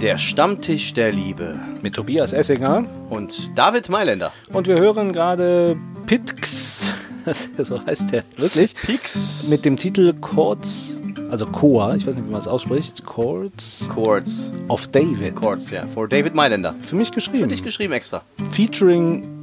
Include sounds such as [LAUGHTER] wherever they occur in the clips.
Der Stammtisch der Liebe. Mit Tobias Essinger. Und David Mailänder. Und wir hören gerade Pitx, so heißt der wirklich. Pix. Mit dem Titel Chords, also Chor, ich weiß nicht, wie man es ausspricht. Chords Chords. of David. Chords, ja. For David Mailänder. Für mich geschrieben. Für dich geschrieben extra. Featuring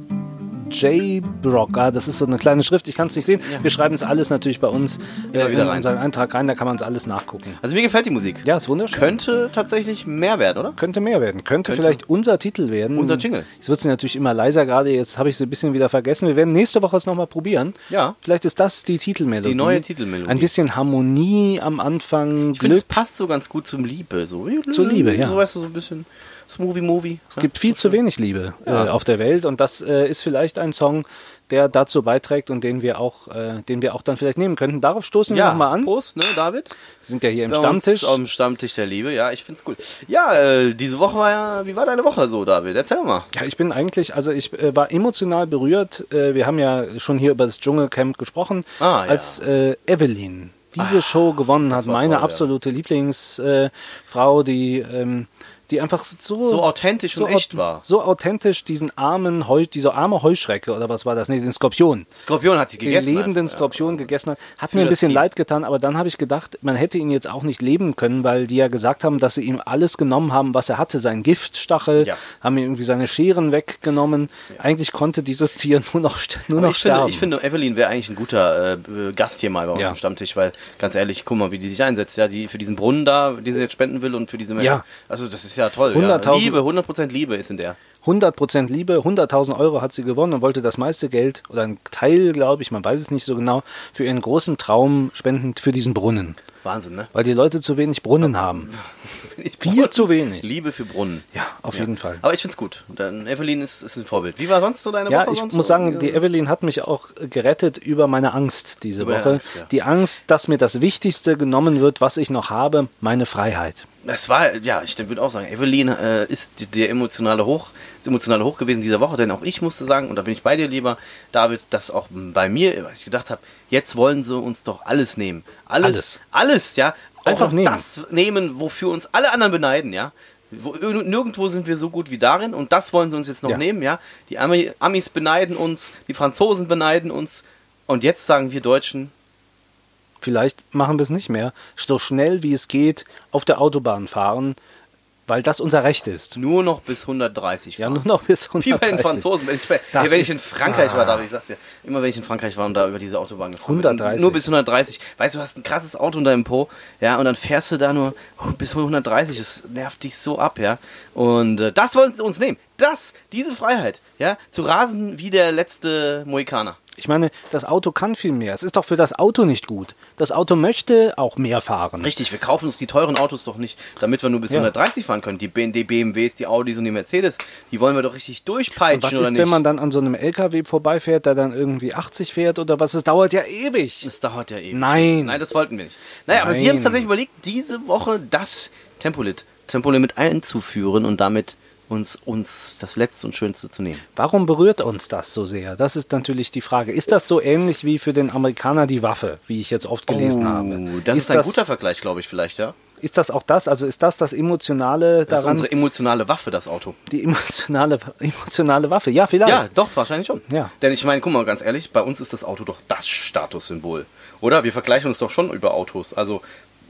J. Brock. Ah, das ist so eine kleine Schrift, ich kann es nicht sehen. Wir schreiben es alles natürlich bei uns äh, in rein. unseren Eintrag rein, da kann man es alles nachgucken. Also mir gefällt die Musik. Ja, ist wunderschön. Könnte tatsächlich mehr werden, oder? Könnte mehr werden. Könnte, Könnte. vielleicht unser Titel werden. Unser Jingle. Jetzt wird sie natürlich immer leiser gerade. Jetzt habe ich sie ein bisschen wieder vergessen. Wir werden nächste Woche es nochmal probieren. Ja. Vielleicht ist das die Titelmelodie. Die neue Titelmelodie. Ein bisschen Harmonie am Anfang. Ich finde, es passt so ganz gut zum Liebe. So. Zur Liebe, ja. So weißt du, so ein bisschen Smoothie-Movie. Es gibt viel zu wenig Liebe Ja. äh, auf der Welt und das äh, ist vielleicht ein Song, der dazu beiträgt und den wir auch, äh, den wir auch dann vielleicht nehmen könnten. Darauf stoßen wir Ja, nochmal an. Wir Prost, ne, David? sind ja hier im Bei uns Stammtisch. Am Stammtisch der Liebe, ja, ich find's cool. Ja, äh, diese Woche war ja, wie war deine Woche so, David? Erzähl mal. Ja, ich bin eigentlich, also ich äh, war emotional berührt. Äh, wir haben ja schon hier über das Dschungelcamp gesprochen, Ah, ja. als äh, Evelyn diese Show gewonnen hat. Meine toll, ja. absolute Lieblingsfrau, äh, Frau, die, ähm, die einfach so, So authentisch und echt war. So authentisch diesen armen, Heu, diese arme Heuschrecke oder was war das? Nee, den Skorpion. Skorpion hat sie Den gegessen. lebenden einfach, Skorpion gegessen hat. Hat Für mir ein bisschen Team. leid getan, aber dann habe ich gedacht, man hätte ihn jetzt auch nicht leben können, weil die ja gesagt haben, dass sie ihm alles genommen haben, was er hatte. Seinen Giftstachel, Ja. haben ihm irgendwie seine Scheren weggenommen. Eigentlich konnte dieses Tier [LAUGHS] nur noch, nur Aber noch ich, finde, sterben. ich finde, Evelyn wäre eigentlich ein guter äh, Gast hier mal bei uns Ja. am Stammtisch, weil ganz ehrlich, guck mal, wie die sich einsetzt, ja, die für diesen Brunnen da, den sie jetzt spenden will und für diese Ja. Also das ist ja toll. 100.000 Ja. Liebe, 100% Liebe ist in der. 100% Liebe, 100.000 Euro hat sie gewonnen und wollte das meiste Geld oder ein Teil, glaube ich, man weiß es nicht so genau, für ihren großen Traum spenden für diesen Brunnen. Wahnsinn, ne? Weil die Leute zu wenig Brunnen haben. [LAUGHS] Viel zu wenig. Liebe für Brunnen. Ja, auf jeden Fall. Aber ich find's gut. Dann Evelyn ist, ist ein Vorbild. Wie war sonst so deine Ja, Woche? ich sonst muss sagen, die Evelyn hat mich auch gerettet über meine Angst diese Über Woche. Angst, ja. Die Angst, dass mir das Wichtigste genommen wird, was ich noch habe, meine Freiheit. Es war, ja, ich würde auch sagen, Evelyn äh, ist der emotionale Hoch, das emotionale Hoch gewesen dieser Woche, denn auch ich musste sagen, und da bin ich bei dir lieber, David, dass auch bei mir, weil ich gedacht habe, jetzt wollen sie uns doch alles nehmen. Alles. Alles. Alles, ja. Einfach auch nehmen. das nehmen, wofür uns alle anderen beneiden, ja. Wo, nirgendwo sind wir so gut wie darin und das wollen sie uns jetzt noch Ja. nehmen, ja. Die Ami, Amis beneiden uns, die Franzosen beneiden uns und jetzt sagen wir Deutschen, Vielleicht machen wir es nicht mehr. So schnell wie es geht auf der Autobahn fahren, weil das unser Recht ist. nur noch bis 130 Ja, fahren. nur noch bis Wie 130. bei den Franzosen. Wenn ich, bei, ey, wenn ich in Frankreich war, Ah. darf ich sag's dir, immer wenn ich in Frankreich war und da über diese Autobahn gefahren bin. 130. Nur bis 130. Weißt du, du hast ein krasses Auto unter dem Po, ja, und dann fährst du da nur bis 130. Das nervt dich so ab, ja. Und äh, das wollen sie uns nehmen. Das, diese Freiheit, ja, zu rasen wie der letzte Mohikaner. Ich meine, das Auto kann viel mehr. Es ist doch für das Auto nicht gut. Das Auto möchte auch mehr fahren. Richtig, wir kaufen uns die teuren Autos doch nicht, damit wir nur bis Ja. 130 fahren können. Die, BMWs, die Audis und die Mercedes, die wollen wir doch richtig durchpeitschen, Und was oder ist, nicht? wenn man dann an so einem LKW vorbeifährt, der dann irgendwie 80 fährt oder was? Es dauert ja ewig. Das dauert ja ewig. Nein. Nein, das wollten wir nicht. Naja, aber Sie Nein. haben es tatsächlich überlegt, diese Woche das Tempolit, Tempolimit einzuführen und damit uns, uns das Letzte und Schönste zu nehmen. Warum berührt uns das so sehr? Das ist natürlich die Frage. Ist das so ähnlich wie für den Amerikaner die Waffe, wie ich jetzt oft gelesen habe? Oh, Das ist, ein guter Vergleich, glaube ich, vielleicht, ja. Ist das auch das? Also ist das das Emotionale Das ist daran? unsere emotionale Waffe, das Auto. die emotionale, [LAUGHS] emotionale Waffe? Ja, vielleicht. Ja, doch, wahrscheinlich schon. Ja. Denn ich meine, guck mal, ganz ehrlich, bei uns ist das Auto doch das Statussymbol. Oder? Wir vergleichen uns doch schon über Autos. Also,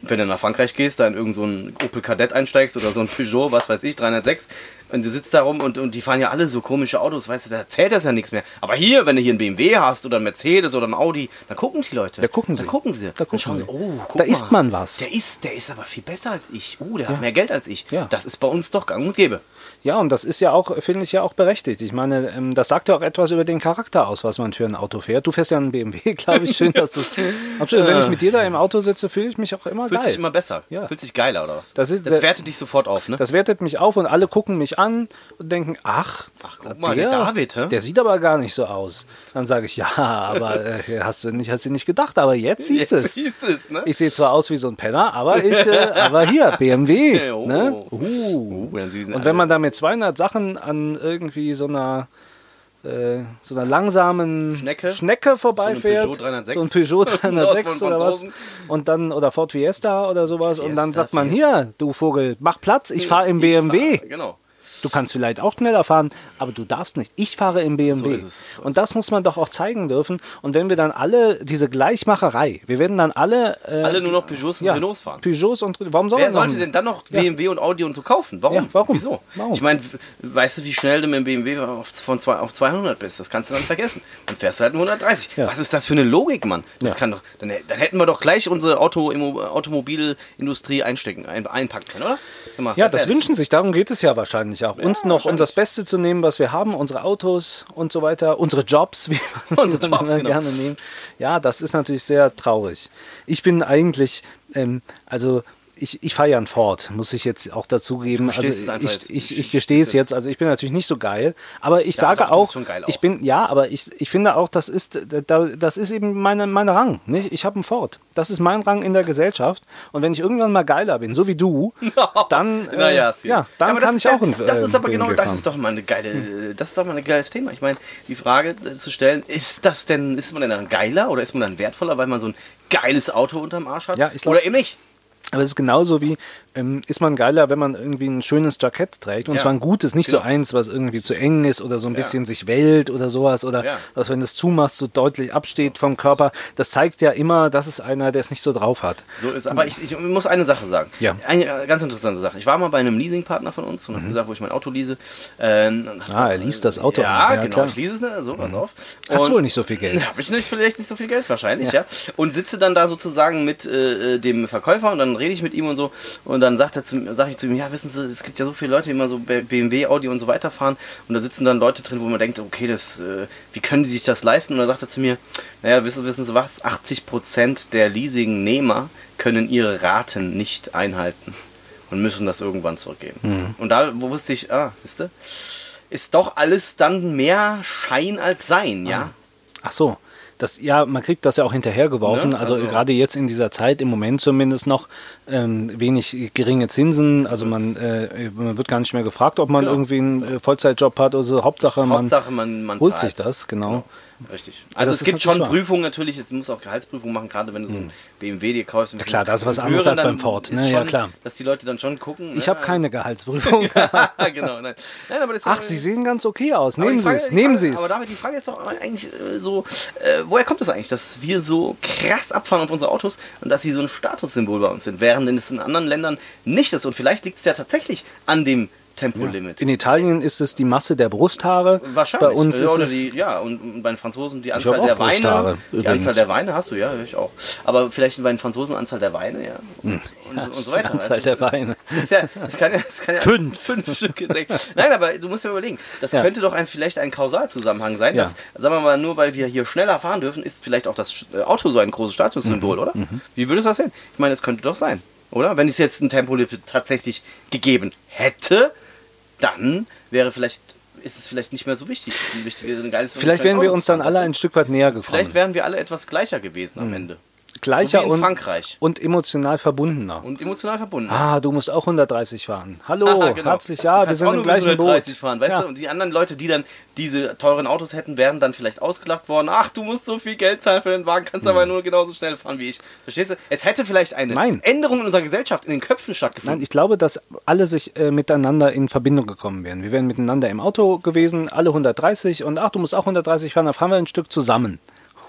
wenn du nach Frankreich gehst, da in irgendeinen so Opel Kadett einsteigst oder so ein Peugeot, was weiß ich, 306, und du sitzt da rum und, und die fahren ja alle so komische Autos, weißt du, da zählt das ja nichts mehr. Aber hier, wenn du hier einen BMW hast oder einen Mercedes oder einen Audi, da gucken die Leute. Da gucken sie. Da gucken sie. Da gucken schauen sie. oh, guck Da mal. isst man was. Der ist, der ist aber viel besser als ich. Oh, der Ja. hat mehr Geld als ich. Ja. Das ist bei uns doch gang und gäbe. Ja, und das ist ja auch, finde ich ja auch berechtigt. Ich meine, ähm, das sagt ja auch etwas über den Charakter aus, was man für ein Auto fährt. Du fährst ja einen BMW, [LAUGHS] glaube ich. Schön, dass das. [LAUGHS] Absolut. Wenn ich mit dir da im Auto sitze, fühle ich mich auch immer Fühlt geil. sich immer besser. Ja. Fühlt sich geiler oder was? Das ist- das wertet dich sofort auf, ne? Das wertet mich auf und alle gucken mich an und denken, ach, Ach, guck mal, der David, hä? der sieht aber gar nicht so aus. Dann sage ich, [LAUGHS] ja, aber äh, hast du nicht, hast du nicht gedacht, aber jetzt siehst du es. siehst es, ne? Ich sehe zwar aus wie so ein Penner, aber ich, äh, [LAUGHS] aber hier, BMW. Oh. ne? Uh. Oh, dann sie sind Und wenn man da mit 200 Sachen an irgendwie so einer äh, so einer langsamen Schnecke? Schnecke vorbeifährt. Peugeot 306. So ein Peugeot [LAUGHS] Aus 306 von oder was. Und dann, oder Ford Fiesta oder sowas. und dann Fiesta, sagt man, Fiesta. hier, du Vogel, mach Platz, ich fahre im Ich BMW. fahr- Genau. Du kannst vielleicht auch schneller fahren, aber du darfst nicht. Ich fahre im BMW. So so und das muss man doch auch zeigen dürfen. Und wenn wir dann alle, diese Gleichmacherei, wir werden dann alle. Äh, Alle nur noch Peugeots und ja, Renaults fahren. Peugeots und warum soll Wer sollte denn dann noch Ja. BMW und Audi und so kaufen? Warum? Ja, warum? Wieso? Warum? Ich meine, weißt du, wie schnell du mit dem BMW auf, von zwei, auf 200 bist? Das kannst du dann vergessen. Dann fährst du halt nur 130. Ja. Was ist das für eine Logik, Mann? Das Ja. kann doch, dann, dann hätten wir doch gleich unsere Auto, Automobilindustrie einstecken, ein, einpacken können, oder? Mal, Ja, das ehrlich. wünschen sich, darum geht es ja wahrscheinlich auch. uns noch wahrscheinlich. um das Beste zu nehmen, was wir haben, unsere Autos und so weiter, unsere Jobs, wie man [LAUGHS] Unsere Jobs, genau. gerne nehmen. Ja, das ist natürlich sehr traurig. Ich bin eigentlich, ähm, also ich, ich fahre ja einen Ford, muss ich jetzt auch dazugeben. Also ich, ich, Du ich gestehe es jetzt, also ich bin natürlich nicht so geil, aber ich sage doch, du auch, ich bin, ja, aber ich, ich finde auch, das ist, da- das ist eben meine, mein Rang. Nicht? Ich habe einen Ford. Das ist mein Rang in der Gesellschaft. Und wenn ich irgendwann mal geiler bin, so wie du, [LAUGHS] dann, äh, Naja, ja, dann das kann ich ja, auch einen Das äh, ist aber genau, das ist doch mal eine geile, das ist doch mal ein geiles Thema. Ich meine, die Frage äh, zu stellen, ist das denn, ist man denn dann geiler oder ist man dann wertvoller, weil man so ein geiles Auto unterm Arsch hat? Ja, ich glaub- oder eben nicht? Aber es ist genauso wie, ähm, ist man geiler, wenn man irgendwie ein schönes Jackett trägt. Und Ja. zwar ein gutes, nicht so Genau. eins, was irgendwie zu eng ist oder so ein bisschen sich wellt oder sowas. Oder Ja. was, wenn du es zumachst, so deutlich absteht vom Körper. Das zeigt ja immer, das ist einer, der es nicht so drauf hat. So ist, aber ich, ich muss eine Sache sagen. Ja. Mhm. Eine äh, ganz interessante Sache. Ich war mal bei einem Leasingpartner von uns und habe gesagt, wo ich mein Auto lease. Ähm, und Ah, er liest das Auto Ja. Ja, genau. klar. Mhm. Ich lease es, ne? so, pass auf. Hast Und- wohl nicht so viel Geld. [LAUGHS] Habe ich nicht, vielleicht nicht so viel Geld wahrscheinlich, ja. Und sitze dann da sozusagen mit äh, dem Verkäufer und dann rede ich mit ihm und so. Und dann sagt er zu, sage ich zu ihm, ja, wissen Sie, es gibt ja so viele Leute, die immer so BMW, Audi und so weiter fahren. Und da sitzen dann Leute drin, wo man denkt, okay, das, äh, wie können die sich das leisten? Und dann sagt er zu mir, naja, wissen, wissen Sie was, 80% der Leasingnehmer können ihre Raten nicht einhalten und müssen das irgendwann zurückgeben. Und da wo wusste ich, ah, siehst du, ist doch alles dann mehr Schein als Sein, ja? Ach so. Das, ja, man kriegt das ja auch hinterhergeworfen. Ne? Also, Also- gerade jetzt in dieser Zeit, im Moment zumindest noch, ähm, wenig geringe Zinsen. Also man, äh, man wird gar nicht mehr gefragt, ob man Genau. irgendwie einen äh, Vollzeitjob hat oder so. Hauptsache, man Hauptsache, man, man holt zahlt. sich das, genau. Richtig. Also das es gibt schon. Prüfungen natürlich, es muss auch Gehaltsprüfungen machen, gerade wenn du so ein BMW dir kaufst. bisschen klar, das ist was anderes als beim Ford, ne? Ja, schon, klar. Dass die Leute dann schon gucken. Ich ne? habe keine Gehaltsprüfung. [LAUGHS] genau, nein. nein aber das Ach, ja- Sie sehen ganz okay aus. Nehmen Sie es, nehmen Sie es. Aber David, die Frage ist doch eigentlich äh, so, äh, woher kommt das eigentlich, dass wir so krass abfahren auf unsere Autos und dass sie so ein Statussymbol bei uns sind, während es in anderen Ländern nicht ist. Und vielleicht liegt es ja tatsächlich an dem Tempolimit. In Italien ist es die Masse der Brusthaare. Wahrscheinlich. Bei uns Ja, ist oder es die, ja, und bei den Franzosen die Anzahl der Weine. Die übrigens. Anzahl der Weine hast du, ja, höre ich auch. Aber vielleicht bei den Franzosen Anzahl der Weine, ja. Und, und, und so weiter. Hm. Anzahl Es der es- Weine. Es, ja, es kann ja, es kann ja Fünf. [LAUGHS] fünf Stücke sein. Nein, aber du musst dir überlegen, das Ja. könnte doch ein, vielleicht ein Kausalzusammenhang sein, Ja. dass, sagen wir mal, nur weil wir hier schneller fahren dürfen, ist vielleicht auch das äh, Auto so ein großes Mhm. Statussymbol, oder? Wie würdest du das sehen? Ich meine, es könnte doch sein, oder? Wenn es jetzt ein Tempolimit tatsächlich gegeben hätte, dann wäre vielleicht, ist es vielleicht nicht mehr so wichtig. Ein ein geiles, Vielleicht wären wir uns dann alle ein? Stück weit näher gekommen. Vielleicht wären wir alle etwas gleicher gewesen am Ende. Gleicher so und, und emotional verbundener. Und emotional verbunden. Ah, du musst auch 130 fahren. Hallo, Ah, [LAUGHS] genau. herzlich, ja, wir sind auch im gleichen 130 Boot. fahren, weißt ja. du? Und die anderen Leute, die dann diese teuren Autos hätten, wären dann vielleicht ausgelacht worden. Ach, du musst so viel Geld zahlen für den Wagen, kannst aber nur genauso schnell fahren wie ich. Verstehst du? Es hätte vielleicht eine Nein. Änderung in unserer Gesellschaft, in den Köpfen stattgefunden. Nein, ich glaube, dass alle sich äh, miteinander in Verbindung gekommen wären. Wir wären miteinander im Auto gewesen, alle 130 und ach, du musst auch 130 fahren, dann fahren wir ein Stück zusammen.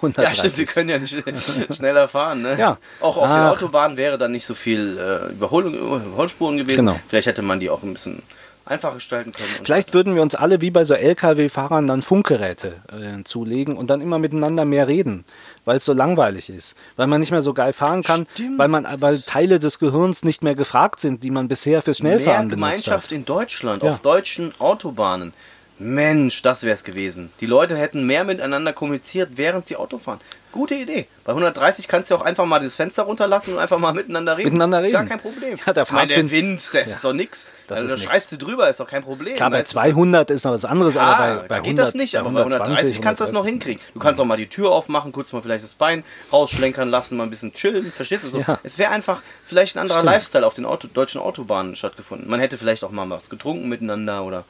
Ja, 130. stimmt, wir können ja nicht [LAUGHS] schneller fahren. Ne? Ja. Auch auf den Ach. Autobahnen wäre dann nicht so viel äh, Überholung, Überholspuren gewesen. Genau. Vielleicht hätte man die auch ein bisschen einfacher gestalten können. Vielleicht würden wir uns alle wie bei so LKW-Fahrern dann Funkgeräte äh, zulegen und dann immer miteinander mehr reden, weil es so langweilig ist, weil man nicht mehr so geil fahren kann, Stimmt. weil man weil Teile des Gehirns nicht mehr gefragt sind, die man bisher fürs mehr Schnellfahren benutzt hat. Gemeinschaft in Deutschland, Ja. auf deutschen Autobahnen. Mensch, das wäre es gewesen. Die Leute hätten mehr miteinander kommuniziert, während sie Auto fahren. Gute Idee. Bei 130 kannst du auch einfach mal das Fenster runterlassen und einfach mal miteinander reden. Miteinander Ist gar reden. kein Problem. Ja, der ich meine, der Wind, das ist doch nix. das Also, da schreist du drüber, ist doch kein Problem. Klar, bei Weißt du? 200 ist noch was anderes, Ja, aber bei, bei da 100, geht das nicht, aber bei 130 kannst du das noch 130. hinkriegen. Du kannst auch mal die Tür aufmachen, kurz mal vielleicht das Bein rausschlenkern lassen, mal ein bisschen chillen, verstehst du so? Ja. Es wäre einfach vielleicht ein anderer Stimmt. Lifestyle auf den Auto, deutschen Autobahnen stattgefunden. Man hätte vielleicht auch mal was getrunken miteinander oder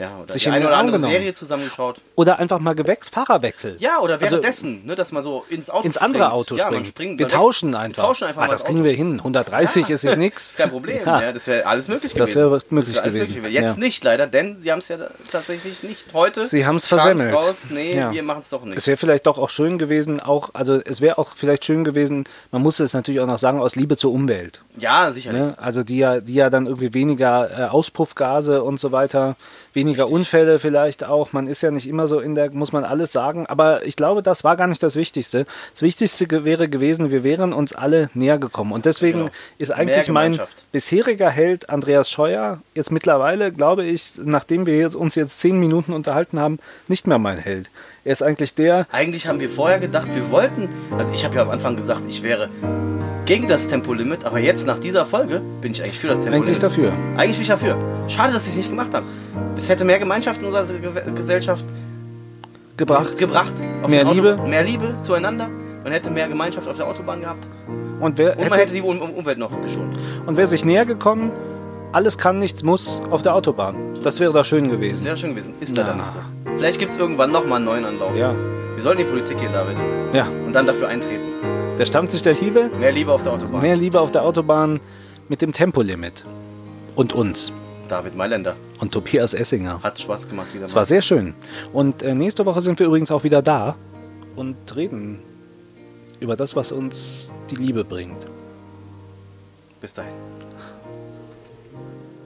Ja, oder sich die in eine oder andere genommen. Serie zusammengeschaut. Oder einfach mal Gewächs, Fahrerwechsel. Ja, oder Also- währenddessen, ne, dass man so ins Auto Ins andere springt. Auto ja, springt, wir tauschen einfach. Wir tauschen einfach ah, mal das das kriegen wir hin. 130 ist jetzt nichts. Das kein Problem. Ja. Ja. das wäre alles möglich Das gewesen. wäre möglich alles gewesen. Jetzt Ja. nicht leider, denn sie haben es ja tatsächlich nicht heute. Sie haben's kam's versemmelt. raus. Nee, Ja. wir machen es doch nicht. Es wäre vielleicht doch auch schön gewesen, auch, also es wäre auch vielleicht schön gewesen, man muss es natürlich auch noch sagen, aus Liebe zur Umwelt. ja, sicherlich. Ne? Also die ja, die ja dann irgendwie weniger äh, Auspuffgase und so weiter, weniger Unfälle vielleicht auch. Man ist ja nicht immer so in der, muss man alles sagen. Aber ich glaube, das war gar nicht das Wichtigste. Das Wichtigste wäre gewesen, wir wären uns alle näher gekommen. Und deswegen Genau. ist eigentlich mein bisheriger Held Andreas Scheuer jetzt mittlerweile, glaube ich, nachdem wir jetzt, uns jetzt zehn Minuten unterhalten haben, nicht mehr mein Held. Er ist eigentlich der, Eigentlich haben wir vorher gedacht, wir wollten, also ich habe ja am Anfang gesagt, ich wäre gegen das Tempolimit, aber jetzt nach dieser Folge bin ich eigentlich für das Tempolimit. eigentlich dafür. Eigentlich bin ich dafür. Schade, dass ich es nicht gemacht habe. Es hätte mehr Gemeinschaft in unserer Ge- Gesellschaft Gebracht. gebracht. Mehr Liebe. Mehr Liebe zueinander. Man hätte mehr Gemeinschaft auf der Autobahn gehabt. Und wer, Und man hätte die um um Umwelt noch geschont. Und wäre sich näher gekommen, alles kann, nichts muss auf der Autobahn. Das wäre doch schön gewesen. wäre schön gewesen. Ist Na. leider nicht so. Vielleicht gibt es irgendwann nochmal einen neuen Anlauf. Ja, Wir sollten die Politik gehen, David. ja. Und dann dafür eintreten. Der Stammtisch der Liebe, Mehr Liebe auf der Autobahn. mehr Liebe auf der Autobahn mit dem Tempolimit. Und uns. David Mailänder. Und Tobias Essinger. Hat Spaß gemacht wieder Es war sehr schön. Und äh, nächste Woche sind wir übrigens auch wieder da und reden über das, was uns die Liebe bringt. Bis dahin. Thank you.